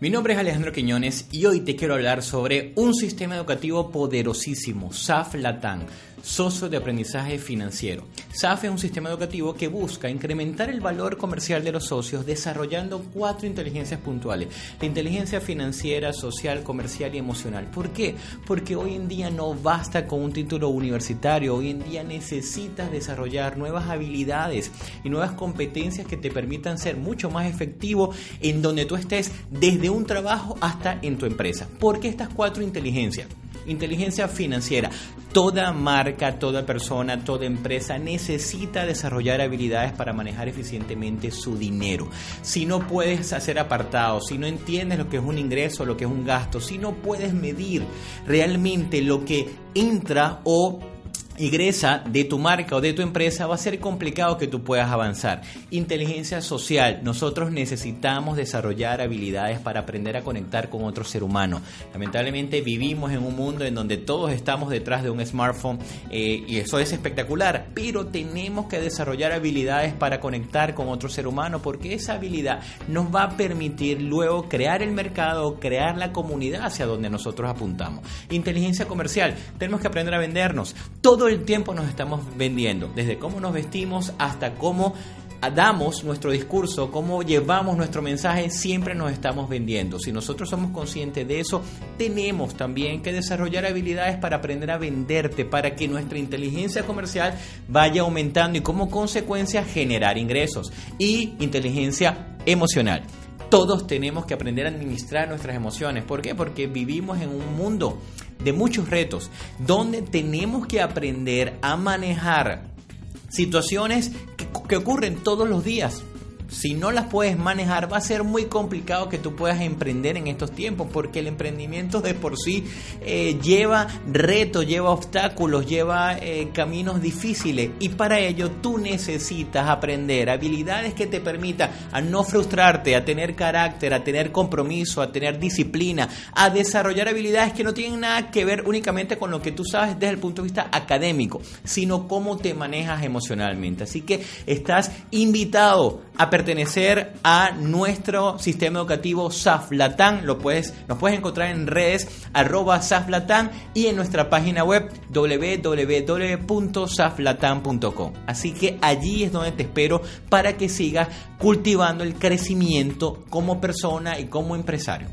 Mi nombre es Alejandro Quiñones y hoy te quiero hablar sobre un sistema educativo poderosísimo, SAF Latam, Socio de Aprendizaje Financiero. SAF es un sistema educativo que busca incrementar el valor comercial de los socios desarrollando cuatro inteligencias puntuales. La inteligencia financiera, social, comercial y emocional. ¿Por qué? Porque hoy en día no basta con un título universitario, hoy en día necesitas desarrollar nuevas habilidades y nuevas competencias que te permitan ser mucho más efectivo en donde tú estés desde un trabajo hasta en tu empresa. ¿Por qué estas cuatro inteligencias? Inteligencia financiera. Toda marca, toda persona, toda empresa necesita desarrollar habilidades para manejar eficientemente su dinero. Si no puedes hacer apartados, si no entiendes lo que es un ingreso, lo que es un gasto, si no puedes medir realmente lo que entra o ingresa de tu marca o de tu empresa, va a ser complicado que tú puedas avanzar. Inteligencia social. Nosotros necesitamos desarrollar habilidades para aprender a conectar con otro ser humano. Lamentablemente vivimos en un mundo en donde todos estamos detrás de un smartphone eh, y eso es espectacular, pero tenemos que desarrollar habilidades para conectar con otro ser humano porque esa habilidad nos va a permitir luego crear el mercado, crear la comunidad hacia donde nosotros apuntamos. Inteligencia comercial. Tenemos que aprender a vendernos. Todo el tiempo nos estamos vendiendo, desde cómo nos vestimos hasta cómo damos nuestro discurso, cómo llevamos nuestro mensaje, siempre nos estamos vendiendo. Si nosotros somos conscientes de eso, tenemos también que desarrollar habilidades para aprender a venderte, para que nuestra inteligencia comercial vaya aumentando y como consecuencia generar ingresos y inteligencia emocional. Todos tenemos que aprender a administrar nuestras emociones. ¿Por qué? Porque vivimos en un mundo de muchos retos donde tenemos que aprender a manejar situaciones que, ocurren todos los días si no las puedes manejar, va a ser muy complicado que tú puedas emprender en estos tiempos, porque el emprendimiento de por sí eh, lleva retos, lleva obstáculos, lleva eh, caminos difíciles y para ello tú necesitas aprender habilidades que te permitan a no frustrarte, a tener carácter, a tener compromiso, a tener disciplina, a desarrollar habilidades que no tienen nada que ver únicamente con lo que tú sabes desde el punto de vista académico, sino cómo te manejas emocionalmente. Así que estás invitado a pertenecer a nuestro sistema educativo SAFLATAN. Lo puedes, nos puedes encontrar en redes arroba SAFLATAN y en nuestra página web www.saflatan.com. Así que allí es donde te espero para que sigas cultivando el crecimiento como persona y como empresario.